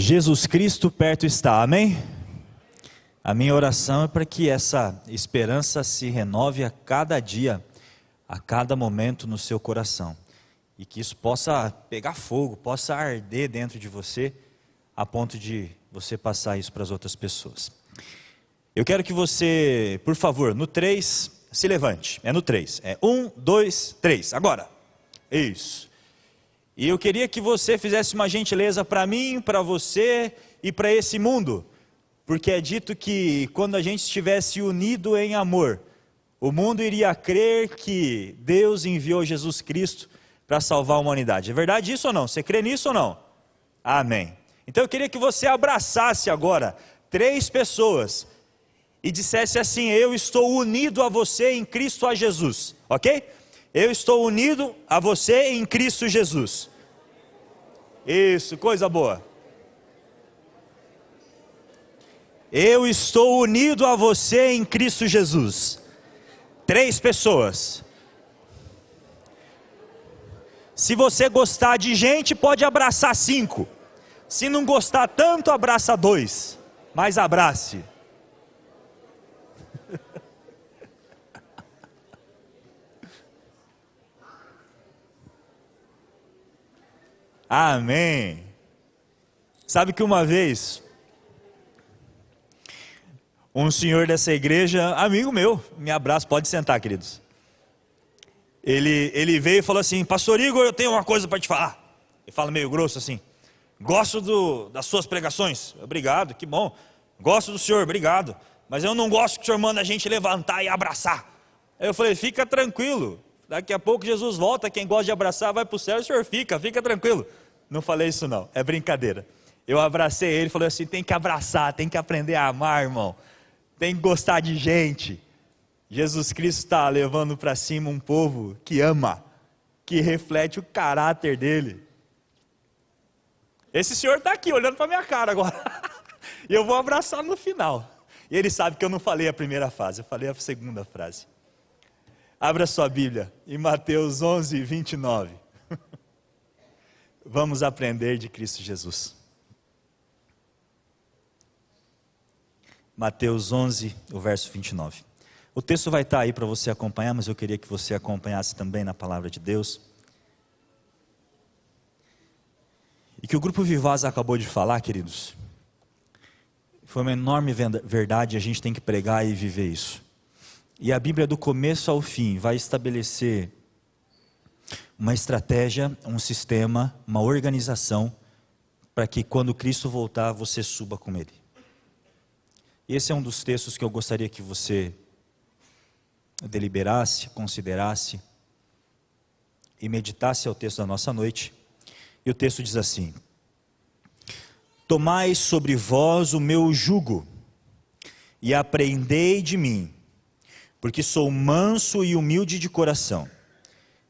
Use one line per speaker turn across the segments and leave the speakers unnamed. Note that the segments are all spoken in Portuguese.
Jesus Cristo perto está, amém? A minha oração é para que essa esperança se renove a cada dia, a cada momento no seu coração, e que isso possa pegar fogo, possa arder dentro de você, a ponto de você passar isso para as outras pessoas. Eu quero que você, por favor, no 3, se levante. É no 3. É 1, 2, 3. Agora. Isso. E eu queria que você fizesse uma gentileza para mim, para você e para esse mundo. Porque é dito que quando a gente estivesse unido em amor, o mundo iria crer que Deus enviou Jesus Cristo para salvar a humanidade. É verdade isso ou não? Você crê nisso ou não? Amém. Então eu queria que você abraçasse agora três pessoas e dissesse assim: Eu estou unido a você em Cristo a Jesus, ok? Eu estou unido a você em Cristo Jesus. Isso, coisa boa. Eu estou unido a você em Cristo Jesus. Três pessoas. Se você gostar de gente, pode abraçar cinco. Se não gostar tanto, abraça dois. Mas abrace. Amém. Sabe que uma vez, um senhor dessa igreja, amigo meu, me abraça, pode sentar, queridos. Ele, ele veio e falou assim: Pastor Igor, eu tenho uma coisa para te falar. Ele fala meio grosso assim: Gosto do, das suas pregações. Obrigado, que bom. Gosto do senhor, obrigado. Mas eu não gosto que o senhor manda a gente levantar e abraçar. Aí eu falei: Fica tranquilo. Daqui a pouco Jesus volta. Quem gosta de abraçar vai para o céu e o senhor fica, fica tranquilo. Não falei isso não, é brincadeira. Eu abracei ele falei assim: tem que abraçar, tem que aprender a amar, irmão. Tem que gostar de gente. Jesus Cristo está levando para cima um povo que ama, que reflete o caráter dele. Esse senhor está aqui olhando para minha cara agora. E eu vou abraçar no final. E ele sabe que eu não falei a primeira frase, eu falei a segunda frase. Abra sua Bíblia em Mateus 11, 29 vamos aprender de Cristo Jesus. Mateus 11, o verso 29. O texto vai estar aí para você acompanhar, mas eu queria que você acompanhasse também na palavra de Deus. E que o grupo Vivaz acabou de falar, queridos, foi uma enorme verdade, a gente tem que pregar e viver isso. E a Bíblia, do começo ao fim, vai estabelecer uma estratégia, um sistema, uma organização para que quando Cristo voltar você suba com Ele. Esse é um dos textos que eu gostaria que você deliberasse, considerasse e meditasse ao texto da nossa noite. E o texto diz assim: Tomai sobre vós o meu jugo e aprendei de mim, porque sou manso e humilde de coração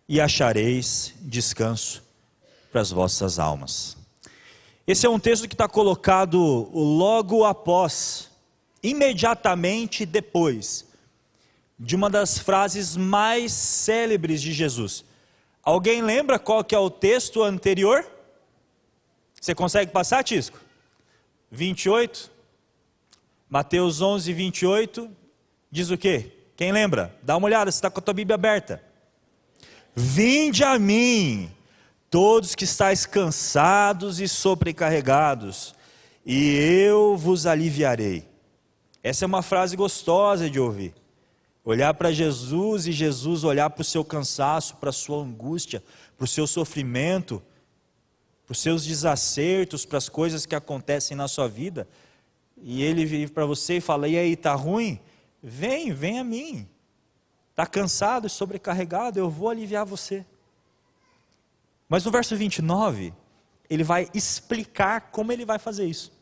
e achareis descanso para as vossas almas. Esse é um texto que está colocado logo após, imediatamente depois, de uma das frases mais célebres de Jesus. Alguém lembra qual que é o texto anterior? Você consegue passar, Tisco? 28? Mateus 11, 28, diz o quê? Quem lembra? Dá uma olhada, você está com a tua Bíblia aberta. Vinde a mim, todos que estáis cansados e sobrecarregados, e eu vos aliviarei. Essa é uma frase gostosa de ouvir. Olhar para Jesus e Jesus olhar para o seu cansaço, para a sua angústia, para o seu sofrimento, para os seus desacertos, para as coisas que acontecem na sua vida, e ele vive para você e fala: E aí, está ruim? Vem, vem a mim. Está cansado e sobrecarregado, eu vou aliviar você. Mas no verso 29, ele vai explicar como ele vai fazer isso.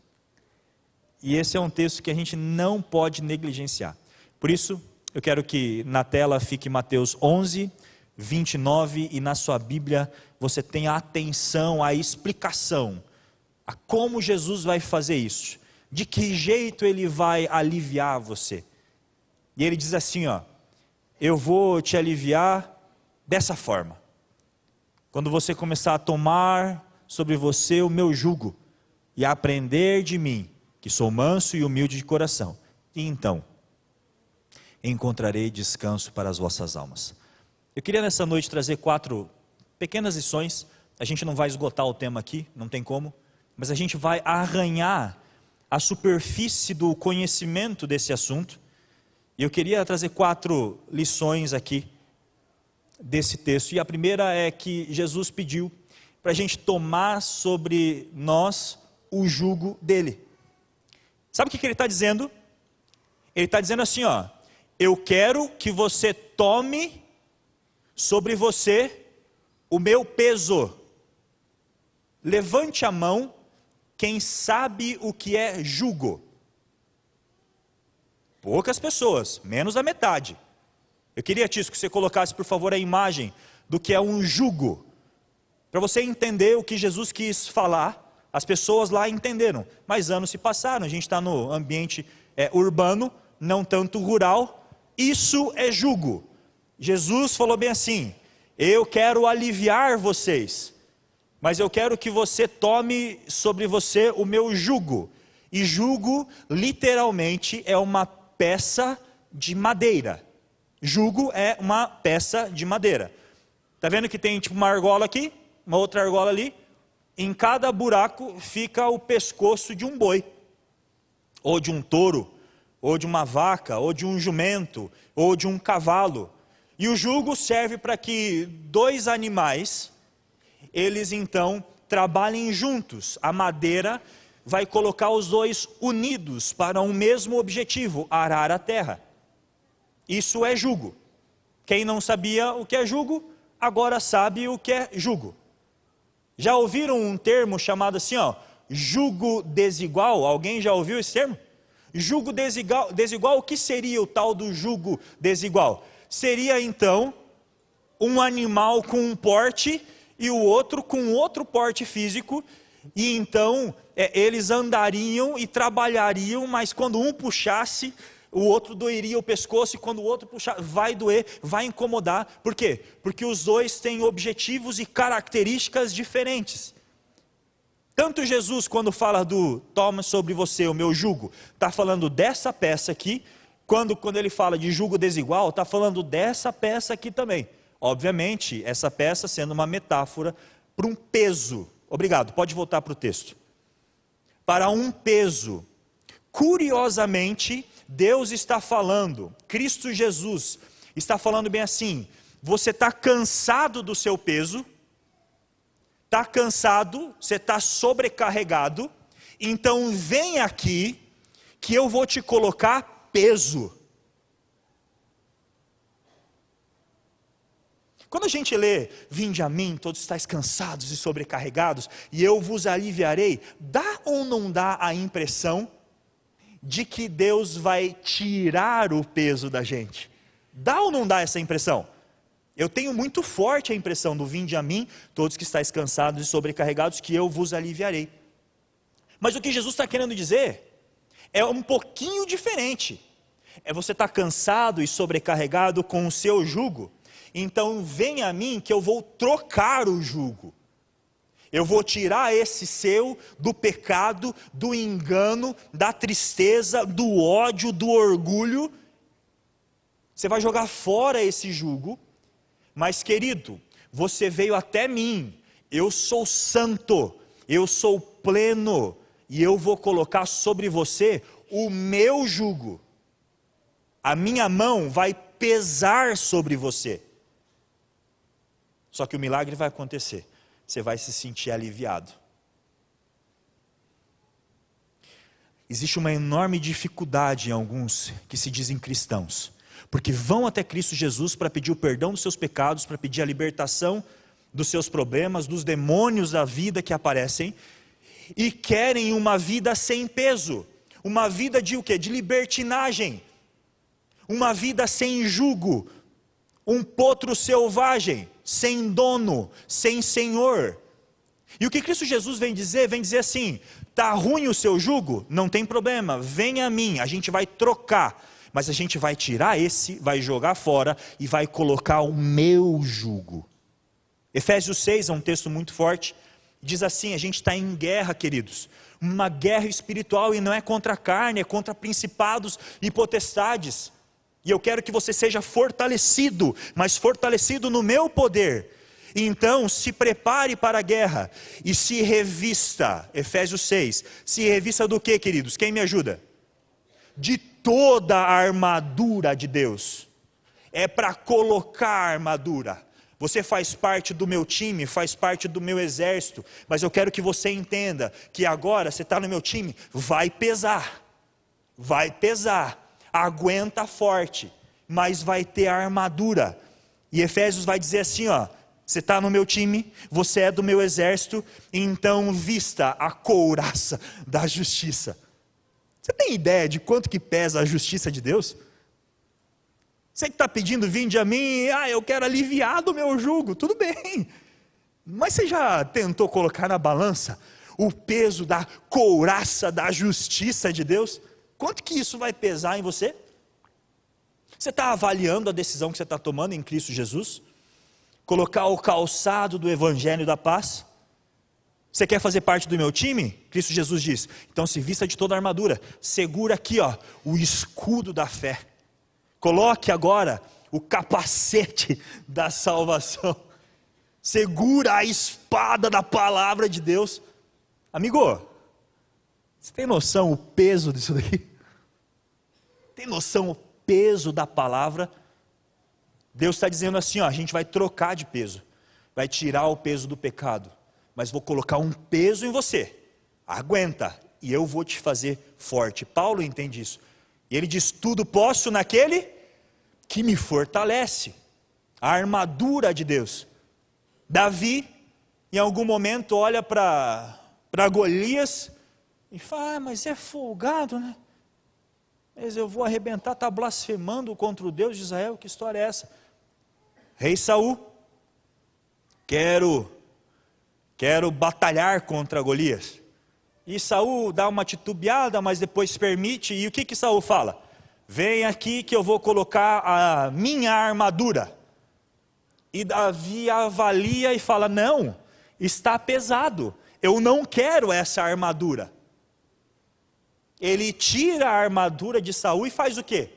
E esse é um texto que a gente não pode negligenciar. Por isso, eu quero que na tela fique Mateus 11, 29 e na sua Bíblia você tenha atenção à explicação, a como Jesus vai fazer isso, de que jeito ele vai aliviar você. E ele diz assim, ó: eu vou te aliviar dessa forma. Quando você começar a tomar sobre você o meu jugo e aprender de mim, que sou manso e humilde de coração, e então encontrarei descanso para as vossas almas. Eu queria nessa noite trazer quatro pequenas lições. A gente não vai esgotar o tema aqui, não tem como, mas a gente vai arranhar a superfície do conhecimento desse assunto. E eu queria trazer quatro lições aqui desse texto. E a primeira é que Jesus pediu para a gente tomar sobre nós o jugo dele. Sabe o que, que ele está dizendo? Ele está dizendo assim: ó, eu quero que você tome sobre você o meu peso. Levante a mão quem sabe o que é jugo. Poucas pessoas, menos da metade. Eu queria, Tisco, que você colocasse, por favor, a imagem do que é um jugo. Para você entender o que Jesus quis falar, as pessoas lá entenderam. Mas anos se passaram, a gente está no ambiente é, urbano, não tanto rural. Isso é jugo. Jesus falou bem assim: Eu quero aliviar vocês, mas eu quero que você tome sobre você o meu jugo. E jugo, literalmente, é uma peça de madeira. Jugo é uma peça de madeira. Tá vendo que tem tipo uma argola aqui, uma outra argola ali? Em cada buraco fica o pescoço de um boi, ou de um touro, ou de uma vaca, ou de um jumento, ou de um cavalo. E o jugo serve para que dois animais, eles então trabalhem juntos. A madeira vai colocar os dois unidos para um mesmo objetivo, arar a terra. Isso é jugo. Quem não sabia o que é jugo, agora sabe o que é jugo. Já ouviram um termo chamado assim, ó, jugo desigual? Alguém já ouviu esse termo? Jugo desigual, desigual, o que seria o tal do jugo desigual? Seria então um animal com um porte e o outro com outro porte físico, e então é, eles andariam e trabalhariam, mas quando um puxasse, o outro doeria o pescoço, e quando o outro puxar, vai doer, vai incomodar. Por quê? Porque os dois têm objetivos e características diferentes. Tanto Jesus, quando fala do toma sobre você o meu jugo, está falando dessa peça aqui, quando, quando ele fala de jugo desigual, está falando dessa peça aqui também. Obviamente, essa peça sendo uma metáfora para um peso. Obrigado, pode voltar para o texto. Para um peso. Curiosamente, Deus está falando, Cristo Jesus está falando bem assim: você está cansado do seu peso, está cansado, você está sobrecarregado, então vem aqui que eu vou te colocar peso. Quando a gente lê, vinde a mim, todos estáis cansados e sobrecarregados, e eu vos aliviarei, dá ou não dá a impressão de que Deus vai tirar o peso da gente. Dá ou não dá essa impressão? Eu tenho muito forte a impressão do vinde a mim, todos que estáis cansados e sobrecarregados, que eu vos aliviarei. Mas o que Jesus está querendo dizer é um pouquinho diferente. É você estar tá cansado e sobrecarregado com o seu jugo, então vem a mim que eu vou trocar o jugo. Eu vou tirar esse seu do pecado, do engano, da tristeza, do ódio, do orgulho. Você vai jogar fora esse jugo. Mas, querido, você veio até mim. Eu sou santo, eu sou pleno, e eu vou colocar sobre você o meu jugo. A minha mão vai pesar sobre você. Só que o milagre vai acontecer você vai se sentir aliviado. Existe uma enorme dificuldade em alguns que se dizem cristãos, porque vão até Cristo Jesus para pedir o perdão dos seus pecados, para pedir a libertação dos seus problemas, dos demônios da vida que aparecem, e querem uma vida sem peso, uma vida de o quê? De libertinagem, uma vida sem jugo, um potro selvagem sem dono, sem senhor. E o que Cristo Jesus vem dizer? Vem dizer assim: tá ruim o seu jugo? Não tem problema, vem a mim, a gente vai trocar, mas a gente vai tirar esse, vai jogar fora e vai colocar o meu jugo. Efésios 6 é um texto muito forte, Diz assim: a gente está em guerra, queridos, uma guerra espiritual e não é contra a carne, é contra principados e potestades. E eu quero que você seja fortalecido, mas fortalecido no meu poder. Então, se prepare para a guerra e se revista, Efésios 6. Se revista do que, queridos? Quem me ajuda? De toda a armadura de Deus. É para colocar a armadura. Você faz parte do meu time, faz parte do meu exército, mas eu quero que você entenda que agora você está no meu time, vai pesar, vai pesar, aguenta forte, mas vai ter armadura. E Efésios vai dizer assim: ó, você está no meu time, você é do meu exército, então vista a couraça da justiça. Você tem ideia de quanto que pesa a justiça de Deus? Você que está pedindo, vinde a mim, ah, eu quero aliviar do meu jugo, tudo bem. Mas você já tentou colocar na balança o peso da couraça da justiça de Deus? Quanto que isso vai pesar em você? Você está avaliando a decisão que você está tomando em Cristo Jesus? Colocar o calçado do Evangelho da paz? Você quer fazer parte do meu time? Cristo Jesus diz: então se vista de toda a armadura, segura aqui, ó, o escudo da fé. Coloque agora o capacete da salvação. Segura a espada da palavra de Deus. Amigo, você tem noção o peso disso daqui? Tem noção o peso da palavra? Deus está dizendo assim: ó, a gente vai trocar de peso, vai tirar o peso do pecado, mas vou colocar um peso em você. Aguenta, e eu vou te fazer forte. Paulo entende isso. E ele diz: Tudo posso naquele que me fortalece. A armadura de Deus. Davi, em algum momento, olha para Golias e fala: ah, Mas é folgado, né? Mas eu vou arrebentar, está blasfemando contra o Deus de Israel, que história é essa? Rei Saul, quero, quero batalhar contra Golias. E Saul dá uma titubeada, mas depois permite. E o que que Saul fala? Vem aqui que eu vou colocar a minha armadura. E Davi avalia e fala: Não, está pesado, eu não quero essa armadura. Ele tira a armadura de Saul e faz o quê?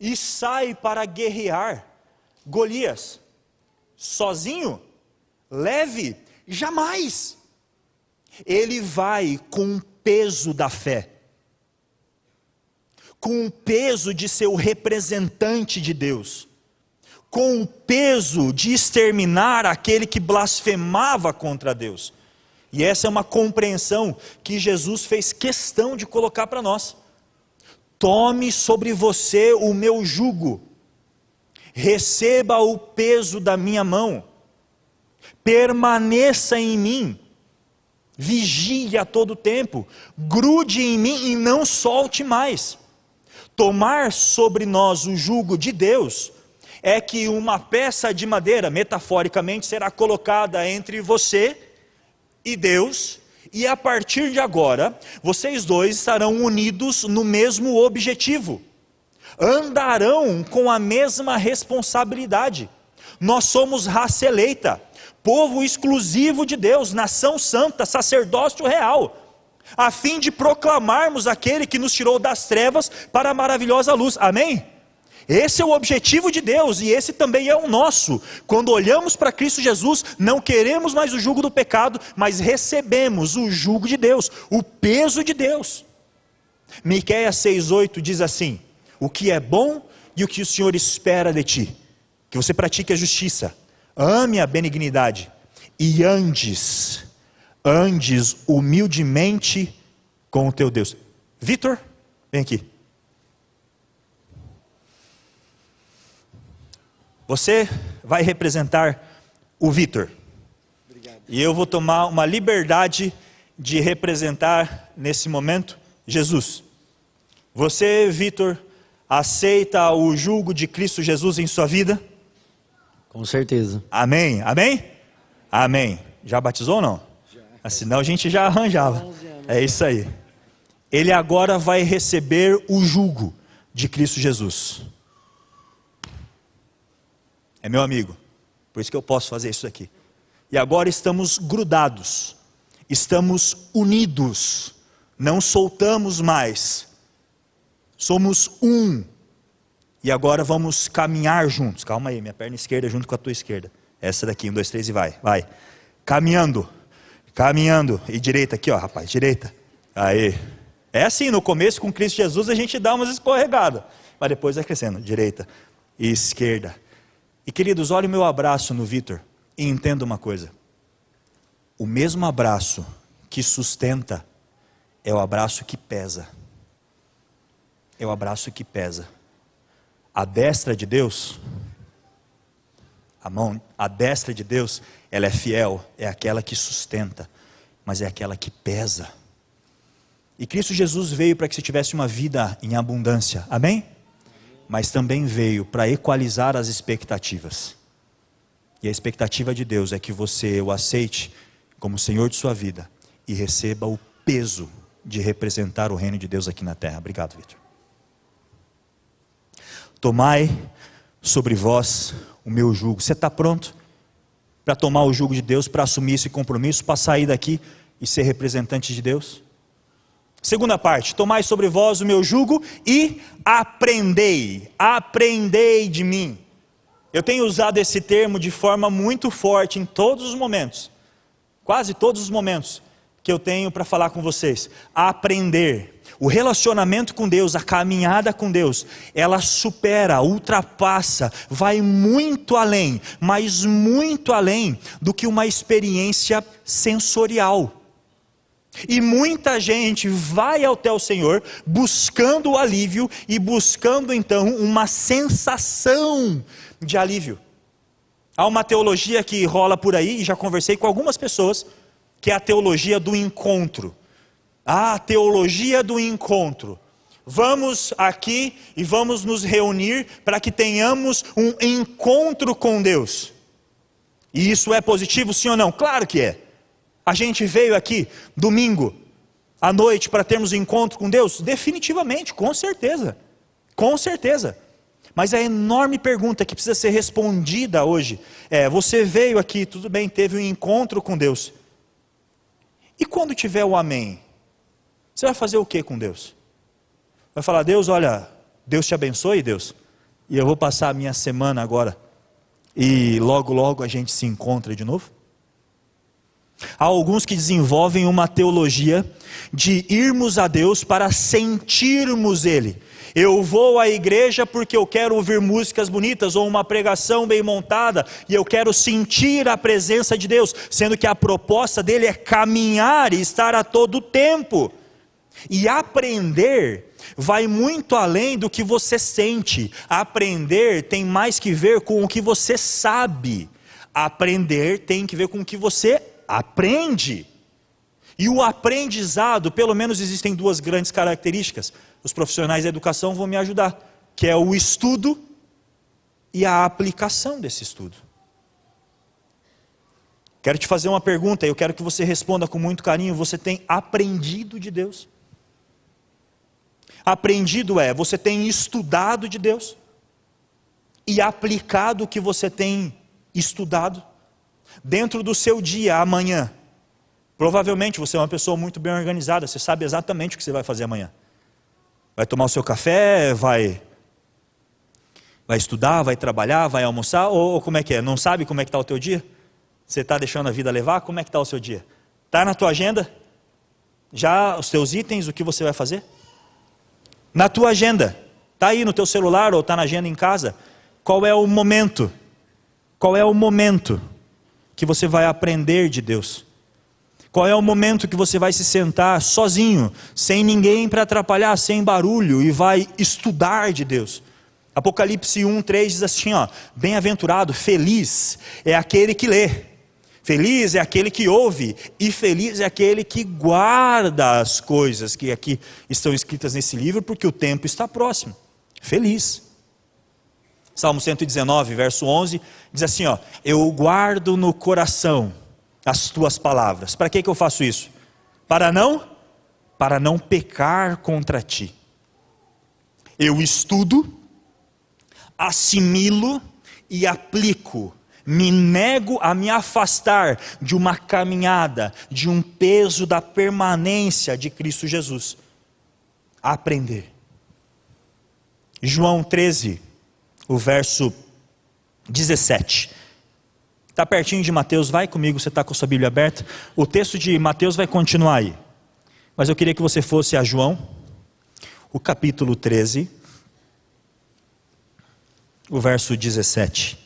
E sai para guerrear. Golias, sozinho, leve, jamais. Ele vai com o peso da fé, com o peso de ser o representante de Deus, com o peso de exterminar aquele que blasfemava contra Deus. E essa é uma compreensão que Jesus fez questão de colocar para nós. Tome sobre você o meu jugo, receba o peso da minha mão, permaneça em mim Vigie a todo tempo, grude em mim e não solte mais. Tomar sobre nós o jugo de Deus é que uma peça de madeira, metaforicamente, será colocada entre você e Deus, e a partir de agora, vocês dois estarão unidos no mesmo objetivo, andarão com a mesma responsabilidade. Nós somos raça eleita, povo exclusivo de Deus, nação santa, sacerdócio real, a fim de proclamarmos aquele que nos tirou das trevas para a maravilhosa luz. Amém? Esse é o objetivo de Deus e esse também é o nosso. Quando olhamos para Cristo Jesus, não queremos mais o jugo do pecado, mas recebemos o jugo de Deus, o peso de Deus. Miqueias 6:8 diz assim: O que é bom e o que o Senhor espera de ti, que você pratique a justiça, ame a benignidade e andes, andes humildemente com o teu Deus. Vitor, vem aqui. Você vai representar o Vitor. E eu vou tomar uma liberdade de representar nesse momento Jesus. Você, Vitor, aceita o julgo de Cristo Jesus em sua vida?
Com certeza.
Amém? Amém? Amém. Já batizou ou não? Já. Senão a gente já arranjava. É isso aí. Ele agora vai receber o jugo de Cristo Jesus. É meu amigo. Por isso que eu posso fazer isso aqui. e agora estamos grudados, estamos unidos, não soltamos mais, somos um, e agora vamos caminhar juntos. Calma aí, minha perna esquerda junto com a tua esquerda. Essa daqui, um, dois, três e vai, vai. Caminhando, caminhando. E direita aqui, ó, rapaz, direita. Aí. É assim, no começo com Cristo Jesus a gente dá umas escorregadas, mas depois vai crescendo. Direita e esquerda. E queridos, olha o meu abraço no Vitor e entenda uma coisa. O mesmo abraço que sustenta é o abraço que pesa. É o abraço que pesa. A destra de Deus, a mão, a destra de Deus, ela é fiel, é aquela que sustenta, mas é aquela que pesa. E Cristo Jesus veio para que você tivesse uma vida em abundância. Amém? Mas também veio para equalizar as expectativas. E a expectativa de Deus é que você o aceite como Senhor de sua vida e receba o peso de representar o reino de Deus aqui na terra. Obrigado, Vitor. Tomai sobre vós o meu jugo. Você está pronto para tomar o jugo de Deus, para assumir esse compromisso, para sair daqui e ser representante de Deus? Segunda parte, tomai sobre vós o meu jugo e aprendei, aprendei de mim. Eu tenho usado esse termo de forma muito forte em todos os momentos quase todos os momentos que eu tenho para falar com vocês, aprender. O relacionamento com Deus, a caminhada com Deus, ela supera, ultrapassa, vai muito além, mas muito além do que uma experiência sensorial. E muita gente vai até o Senhor buscando o alívio e buscando então uma sensação de alívio. Há uma teologia que rola por aí, e já conversei com algumas pessoas, que é a teologia do encontro. Ah, a teologia do encontro. Vamos aqui e vamos nos reunir para que tenhamos um encontro com Deus. E isso é positivo, sim ou não? Claro que é. A gente veio aqui domingo à noite para termos um encontro com Deus? Definitivamente, com certeza. Com certeza. Mas a enorme pergunta que precisa ser respondida hoje é: você veio aqui, tudo bem, teve um encontro com Deus. E quando tiver o amém? Você vai fazer o que com Deus? Vai falar: Deus, olha, Deus te abençoe, Deus. E eu vou passar a minha semana agora. E logo, logo a gente se encontra de novo? Há alguns que desenvolvem uma teologia de irmos a Deus para sentirmos Ele. Eu vou à igreja porque eu quero ouvir músicas bonitas ou uma pregação bem montada e eu quero sentir a presença de Deus, sendo que a proposta dele é caminhar e estar a todo tempo. E aprender vai muito além do que você sente. Aprender tem mais que ver com o que você sabe. Aprender tem que ver com o que você aprende. E o aprendizado, pelo menos existem duas grandes características os profissionais da educação vão me ajudar, que é o estudo e a aplicação desse estudo. Quero te fazer uma pergunta, e eu quero que você responda com muito carinho. Você tem aprendido de Deus? Aprendido é, você tem estudado de Deus e aplicado o que você tem estudado dentro do seu dia amanhã. Provavelmente você é uma pessoa muito bem organizada, você sabe exatamente o que você vai fazer amanhã. Vai tomar o seu café, vai vai estudar, vai trabalhar, vai almoçar, ou, ou como é que é? Não sabe como é que está o teu dia? Você está deixando a vida levar? Como é que está o seu dia? Está na tua agenda? Já os teus itens, o que você vai fazer? Na tua agenda. Está aí no teu celular ou está na agenda em casa? Qual é o momento? Qual é o momento que você vai aprender de Deus? Qual é o momento que você vai se sentar sozinho, sem ninguém para atrapalhar, sem barulho, e vai estudar de Deus? Apocalipse 1, 3 diz assim: ó, bem-aventurado, feliz é aquele que lê, feliz é aquele que ouve, e feliz é aquele que guarda as coisas que aqui estão escritas nesse livro, porque o tempo está próximo. Feliz. Salmo 119, verso 11, diz assim: ó, eu guardo no coração as tuas palavras. Para que, que eu faço isso? Para não? Para não pecar contra ti. Eu estudo, assimilo e aplico Me nego a me afastar de uma caminhada, de um peso da permanência de Cristo Jesus. Aprender. João 13, o verso 17. Está pertinho de Mateus, vai comigo, você está com a sua Bíblia aberta. O texto de Mateus vai continuar aí. Mas eu queria que você fosse a João, o capítulo 13, o verso 17.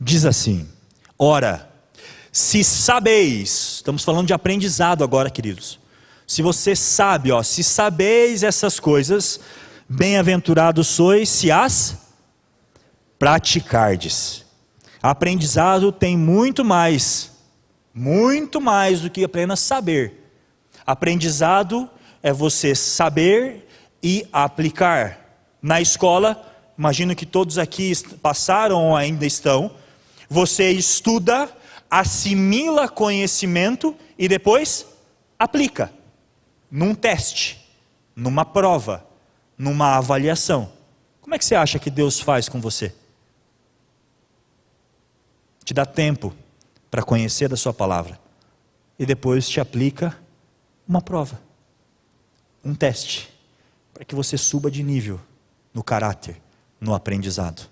Diz assim: Ora, se sabeis, estamos falando de aprendizado agora, queridos. Se você sabe, ó, se sabeis essas coisas, bem-aventurados sois se as praticardes. Aprendizado tem muito mais, muito mais do que apenas saber. Aprendizado é você saber e aplicar. Na escola, imagino que todos aqui passaram ou ainda estão, você estuda, assimila conhecimento e depois aplica num teste, numa prova, numa avaliação. Como é que você acha que Deus faz com você? Te dá tempo para conhecer da Sua palavra e depois te aplica uma prova, um teste, para que você suba de nível no caráter, no aprendizado.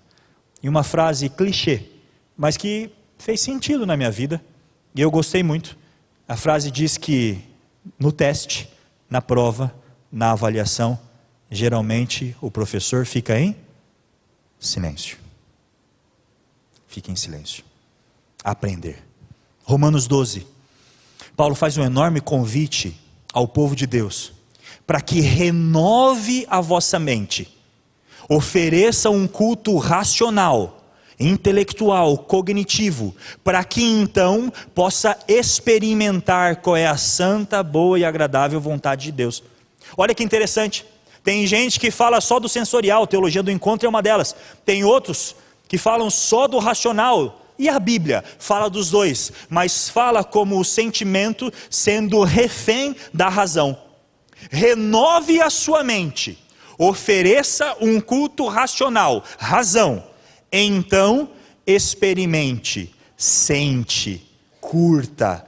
E uma frase clichê mas que fez sentido na minha vida e eu gostei muito. A frase diz que no teste, na prova, na avaliação, geralmente o professor fica em silêncio. Fica em silêncio. Aprender. Romanos 12. Paulo faz um enorme convite ao povo de Deus para que renove a vossa mente, ofereça um culto racional intelectual, cognitivo, para que então possa experimentar qual é a santa, boa e agradável vontade de Deus. Olha que interessante. Tem gente que fala só do sensorial, teologia do encontro é uma delas. Tem outros que falam só do racional. E a Bíblia fala dos dois, mas fala como o sentimento sendo refém da razão. Renove a sua mente, ofereça um culto racional, razão, então experimente, sente, curta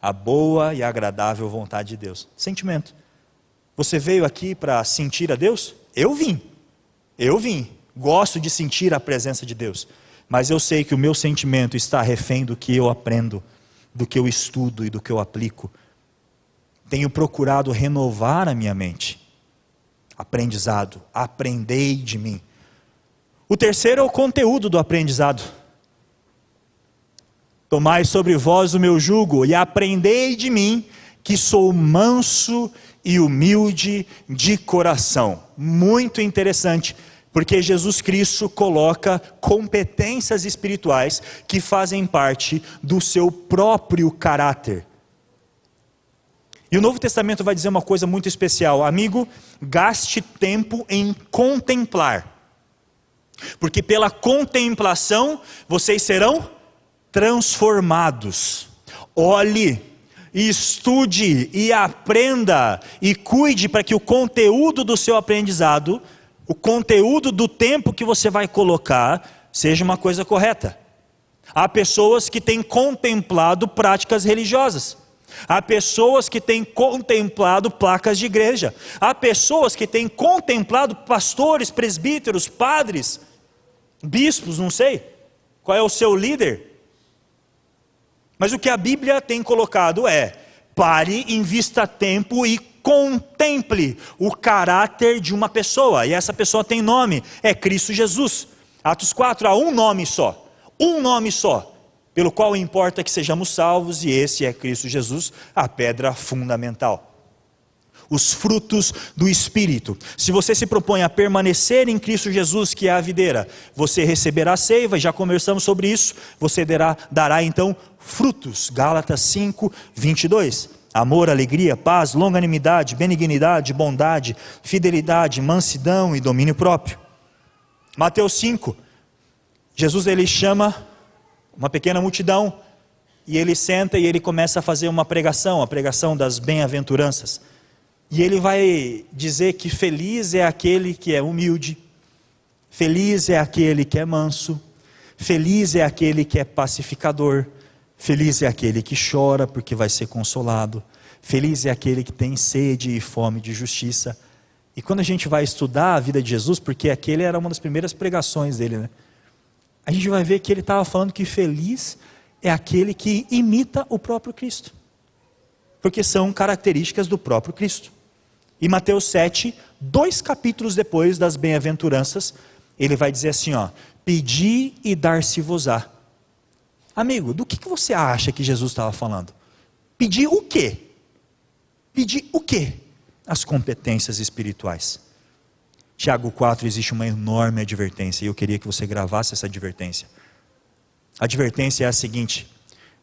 a boa e agradável vontade de Deus. Sentimento. Você veio aqui para sentir a Deus? Eu vim. Eu vim. Gosto de sentir a presença de Deus. Mas eu sei que o meu sentimento está refém do que eu aprendo, do que eu estudo e do que eu aplico. Tenho procurado renovar a minha mente. Aprendizado. Aprendei de mim. O terceiro é o conteúdo do aprendizado. Tomai sobre vós o meu jugo e aprendei de mim, que sou manso e humilde de coração. Muito interessante, porque Jesus Cristo coloca competências espirituais que fazem parte do seu próprio caráter. E o Novo Testamento vai dizer uma coisa muito especial: amigo, gaste tempo em contemplar porque pela contemplação vocês serão transformados. Olhe, estude e aprenda e cuide para que o conteúdo do seu aprendizado, o conteúdo do tempo que você vai colocar, seja uma coisa correta. Há pessoas que têm contemplado práticas religiosas. Há pessoas que têm contemplado placas de igreja. Há pessoas que têm contemplado pastores, presbíteros, padres, bispos, não sei. Qual é o seu líder? Mas o que a Bíblia tem colocado é: pare, invista tempo e contemple o caráter de uma pessoa. E essa pessoa tem nome, é Cristo Jesus. Atos 4 há um nome só. Um nome só pelo qual importa que sejamos salvos, e esse é Cristo Jesus, a pedra fundamental. Os frutos do Espírito. Se você se propõe a permanecer em Cristo Jesus, que é a videira, você receberá a seiva, já conversamos sobre isso, você dará, dará então frutos. Gálatas 5, 22 amor, alegria, paz, longanimidade, benignidade, bondade, fidelidade, mansidão e domínio próprio. Mateus 5, Jesus ele chama uma pequena multidão, e ele senta e ele começa a fazer uma pregação, a pregação das bem-aventuranças. E ele vai dizer que feliz é aquele que é humilde, feliz é aquele que é manso, feliz é aquele que é pacificador, feliz é aquele que chora porque vai ser consolado, feliz é aquele que tem sede e fome de justiça. E quando a gente vai estudar a vida de Jesus, porque aquele era uma das primeiras pregações dele, né? A gente vai ver que ele estava falando que feliz é aquele que imita o próprio Cristo. Porque são características do próprio Cristo. E Mateus 7, dois capítulos depois das bem-aventuranças, ele vai dizer assim: ó, pedi e dar-se-vos-á. Amigo, do que, que você acha que Jesus estava falando? Pedir o quê? Pedir o quê? As competências espirituais. Tiago 4 existe uma enorme advertência, e eu queria que você gravasse essa advertência. A advertência é a seguinte: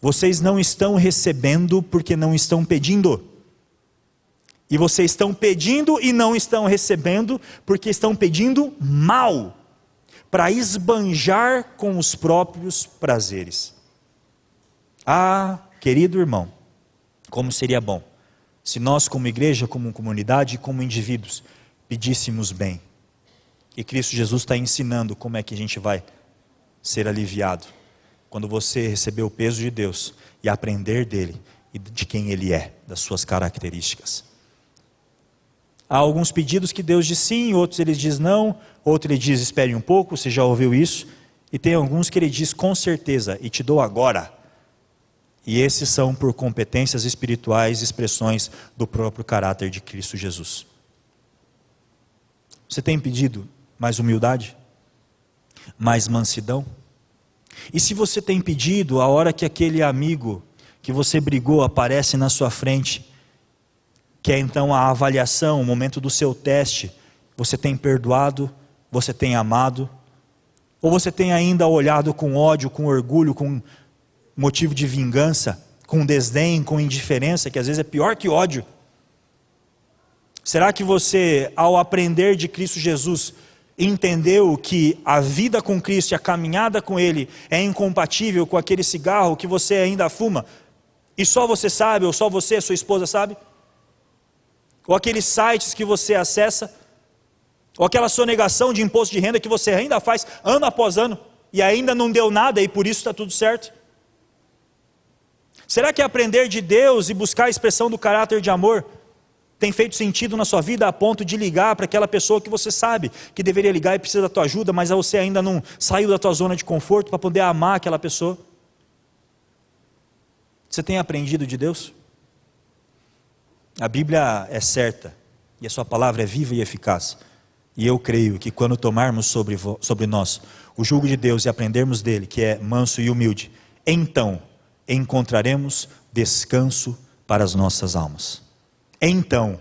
vocês não estão recebendo porque não estão pedindo. E vocês estão pedindo e não estão recebendo, porque estão pedindo mal, para esbanjar com os próprios prazeres. Ah, querido irmão, como seria bom se nós, como igreja, como comunidade como indivíduos, pedíssemos bem. E Cristo Jesus está ensinando como é que a gente vai ser aliviado. Quando você receber o peso de Deus e aprender dele e de quem ele é, das suas características. Há alguns pedidos que Deus diz sim, outros ele diz não, outro ele diz espere um pouco, você já ouviu isso, e tem alguns que ele diz com certeza e te dou agora. E esses são por competências espirituais, expressões do próprio caráter de Cristo Jesus. Você tem pedido mais humildade? Mais mansidão? E se você tem pedido, a hora que aquele amigo que você brigou aparece na sua frente, que é então a avaliação, o momento do seu teste. Você tem perdoado? Você tem amado? Ou você tem ainda olhado com ódio, com orgulho, com motivo de vingança, com desdém, com indiferença, que às vezes é pior que ódio? Será que você, ao aprender de Cristo Jesus, entendeu que a vida com Cristo e a caminhada com Ele é incompatível com aquele cigarro que você ainda fuma? E só você sabe, ou só você, sua esposa sabe? ou aqueles sites que você acessa, ou aquela sonegação de imposto de renda que você ainda faz ano após ano e ainda não deu nada e por isso está tudo certo? Será que aprender de Deus e buscar a expressão do caráter de amor tem feito sentido na sua vida a ponto de ligar para aquela pessoa que você sabe que deveria ligar e precisa da tua ajuda, mas você ainda não saiu da tua zona de conforto para poder amar aquela pessoa? Você tem aprendido de Deus? A Bíblia é certa e a Sua palavra é viva e eficaz. E eu creio que quando tomarmos sobre, sobre nós o jugo de Deus e aprendermos dele, que é manso e humilde, então encontraremos descanso para as nossas almas. Então,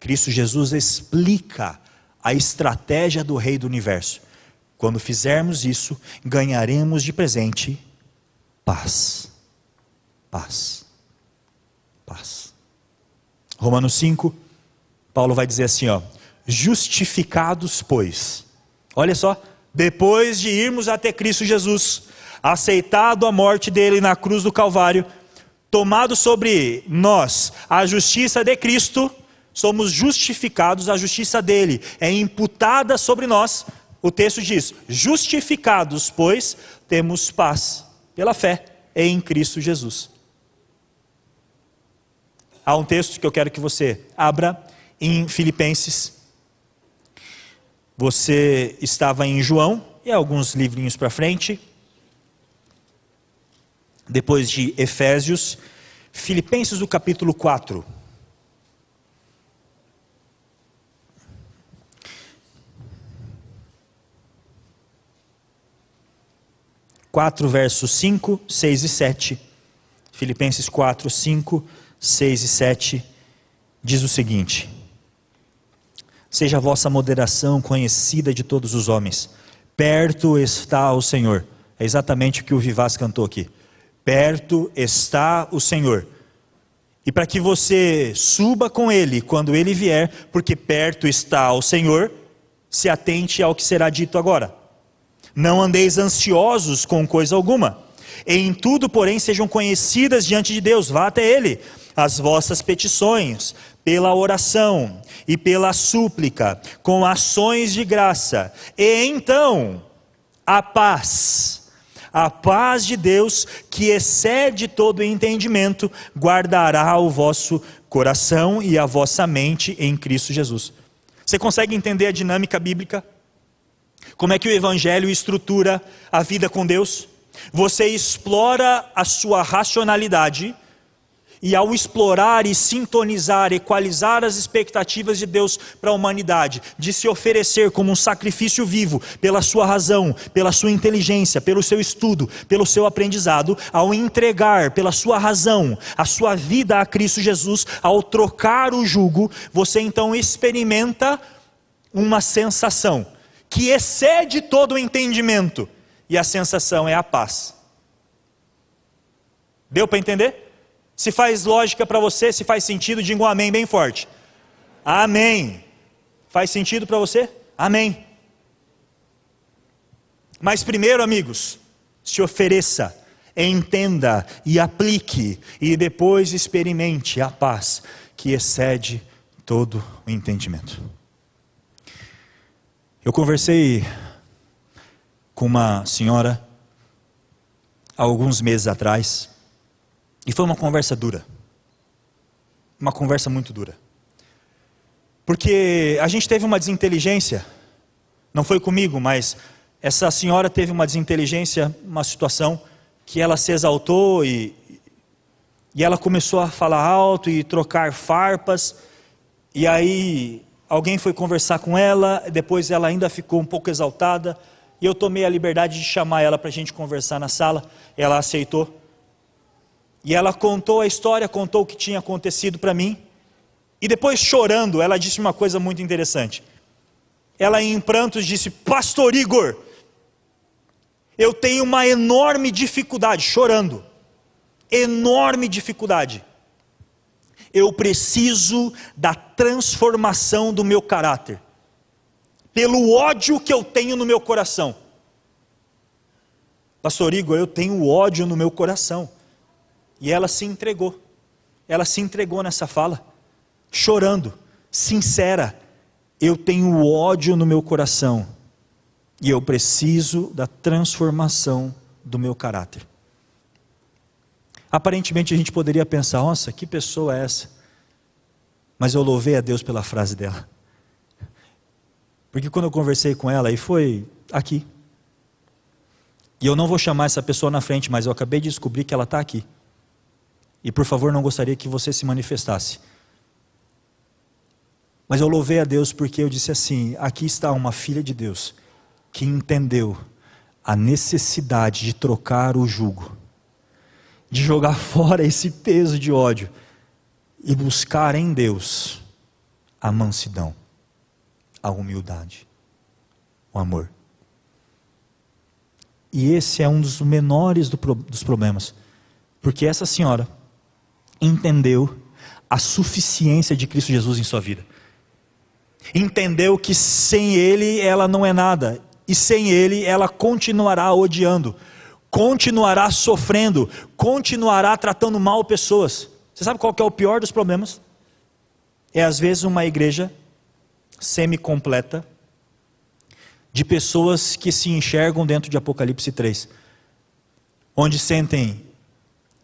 Cristo Jesus explica a estratégia do Rei do Universo. Quando fizermos isso, ganharemos de presente paz. Paz. Paz. Romanos 5, Paulo vai dizer assim, ó: justificados, pois. Olha só, depois de irmos até Cristo Jesus, aceitado a morte dele na cruz do Calvário, tomado sobre nós a justiça de Cristo, somos justificados, a justiça dele é imputada sobre nós. O texto diz: justificados, pois, temos paz pela fé em Cristo Jesus. Há um texto que eu quero que você abra em Filipenses. Você estava em João, e alguns livrinhos para frente. Depois de Efésios, Filipenses, do capítulo 4. Quatro versos 5, 6 e 7. Filipenses 4, 5, 6 e 7 diz o seguinte: Seja a vossa moderação conhecida de todos os homens, perto está o Senhor. É exatamente o que o Vivaz cantou aqui. Perto está o Senhor. E para que você suba com ele quando ele vier, porque perto está o Senhor, se atente ao que será dito agora. Não andeis ansiosos com coisa alguma. Em tudo, porém, sejam conhecidas diante de Deus, vá até ele as vossas petições, pela oração e pela súplica, com ações de graça. E então, a paz, a paz de Deus, que excede todo entendimento, guardará o vosso coração e a vossa mente em Cristo Jesus. Você consegue entender a dinâmica bíblica? Como é que o Evangelho estrutura a vida com Deus? Você explora a sua racionalidade e ao explorar e sintonizar, equalizar as expectativas de Deus para a humanidade, de se oferecer como um sacrifício vivo, pela sua razão, pela sua inteligência, pelo seu estudo, pelo seu aprendizado, ao entregar pela sua razão a sua vida a Cristo Jesus, ao trocar o jugo, você então experimenta uma sensação que excede todo o entendimento, e a sensação é a paz. Deu para entender? Se faz lógica para você, se faz sentido, diga um amém bem forte. Amém. Faz sentido para você? Amém. Mas primeiro, amigos, se ofereça, entenda e aplique, e depois experimente a paz que excede todo o entendimento. Eu conversei com uma senhora há alguns meses atrás, e foi uma conversa dura. Uma conversa muito dura. Porque a gente teve uma desinteligência, não foi comigo, mas essa senhora teve uma desinteligência, uma situação que ela se exaltou e, e ela começou a falar alto e trocar farpas. E aí alguém foi conversar com ela, depois ela ainda ficou um pouco exaltada. E eu tomei a liberdade de chamar ela para a gente conversar na sala. Ela aceitou. E ela contou a história, contou o que tinha acontecido para mim. E depois, chorando, ela disse uma coisa muito interessante. Ela, em prantos, disse: Pastor Igor, eu tenho uma enorme dificuldade, chorando, enorme dificuldade. Eu preciso da transformação do meu caráter, pelo ódio que eu tenho no meu coração. Pastor Igor, eu tenho ódio no meu coração. E ela se entregou. Ela se entregou nessa fala, chorando, sincera. Eu tenho ódio no meu coração e eu preciso da transformação do meu caráter. Aparentemente a gente poderia pensar: nossa, que pessoa é essa? Mas eu louvei a Deus pela frase dela. Porque quando eu conversei com ela, e foi aqui. E eu não vou chamar essa pessoa na frente, mas eu acabei de descobrir que ela está aqui. E por favor, não gostaria que você se manifestasse. Mas eu louvei a Deus porque eu disse assim: aqui está uma filha de Deus que entendeu a necessidade de trocar o jugo, de jogar fora esse peso de ódio e buscar em Deus a mansidão, a humildade, o amor. E esse é um dos menores do, dos problemas, porque essa senhora entendeu a suficiência de Cristo Jesus em sua vida. Entendeu que sem Ele ela não é nada, e sem Ele ela continuará odiando, continuará sofrendo, continuará tratando mal pessoas. Você sabe qual é o pior dos problemas? É às vezes uma igreja semi-completa de pessoas que se enxergam dentro de Apocalipse 3, onde sentem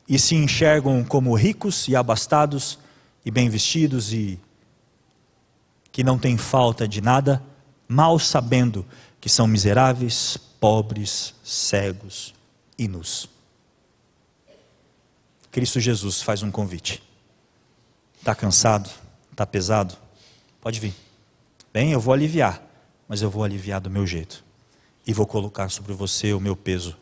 e se enxergam como ricos e abastados e bem vestidos e que não têm falta de nada, mal sabendo que são miseráveis, pobres, cegos e nus. Cristo Jesus faz um convite. Está cansado? Está pesado? Pode vir. Bem, eu vou aliviar, mas eu vou aliviar do meu jeito. E vou colocar sobre você o meu peso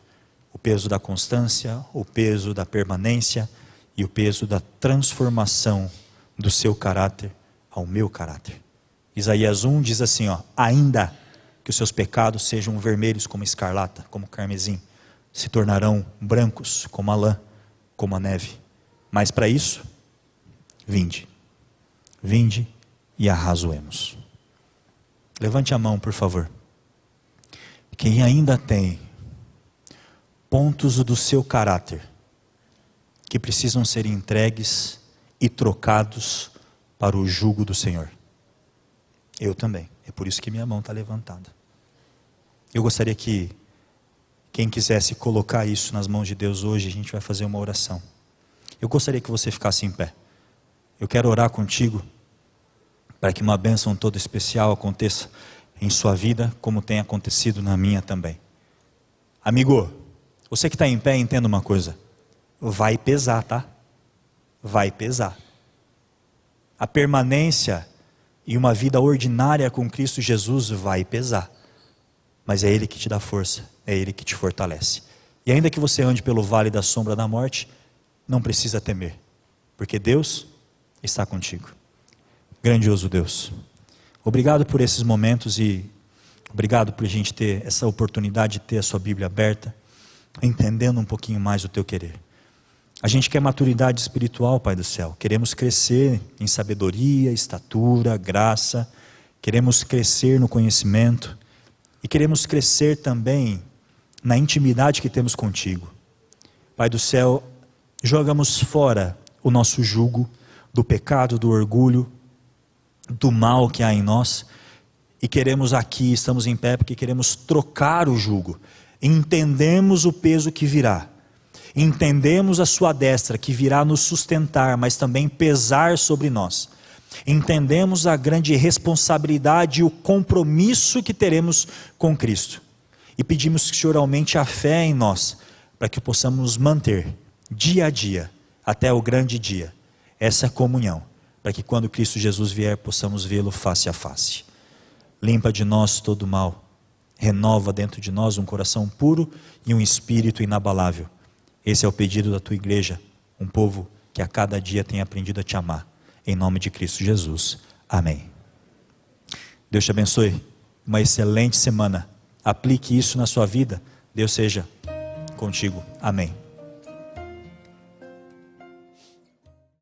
o peso da constância, o peso da permanência e o peso da transformação do seu caráter ao meu caráter. Isaías 1 diz assim: ó, ainda que os seus pecados sejam vermelhos como escarlata, como carmesim, se tornarão brancos como a lã, como a neve. Mas para isso, vinde, vinde e arrazoemos. Levante a mão, por favor. Quem ainda tem pontos do seu caráter que precisam ser entregues e trocados para o jugo do Senhor. Eu também. É por isso que minha mão está levantada. Eu gostaria que quem quisesse colocar isso nas mãos de Deus hoje, a gente vai fazer uma oração. Eu gostaria que você ficasse em pé. Eu quero orar contigo para que uma bênção toda especial aconteça em sua vida, como tem acontecido na minha também. Amigo, você que está em pé, entenda uma coisa: vai pesar, tá? Vai pesar. A permanência e uma vida ordinária com Cristo Jesus vai pesar, mas é Ele que te dá força, é Ele que te fortalece. E ainda que você ande pelo vale da sombra da morte, não precisa temer, porque Deus está contigo. Grandioso Deus. Obrigado por esses momentos e obrigado por a gente ter essa oportunidade de ter a sua Bíblia aberta, entendendo um pouquinho mais o teu querer. A gente quer maturidade espiritual, Pai do céu. Queremos crescer em sabedoria, estatura, graça. Queremos crescer no conhecimento. E queremos crescer também na intimidade que temos contigo. Pai do céu, jogamos fora o nosso jugo do pecado, do orgulho, do mal que há em nós. E queremos aqui, estamos em pé porque queremos trocar o jugo. Entendemos o peso que virá Entendemos a sua destra que virá nos sustentar, mas também pesar sobre nós. Entendemos a grande responsabilidade e o compromisso que teremos com Cristo. E pedimos que o Senhor aumente a fé em nós, para que possamos manter, dia a dia, até o grande dia, essa comunhão, para que quando Cristo Jesus vier, possamos vê-lo face a face. Limpa de nós todo mal, renova dentro de nós um coração puro e um espírito inabalável esse é o pedido da tua igreja, um povo que a cada dia tem aprendido a te amar. Em nome de Cristo Jesus. Amém. Deus te abençoe. Uma excelente semana. Aplique isso na sua vida. Deus seja contigo. Amém.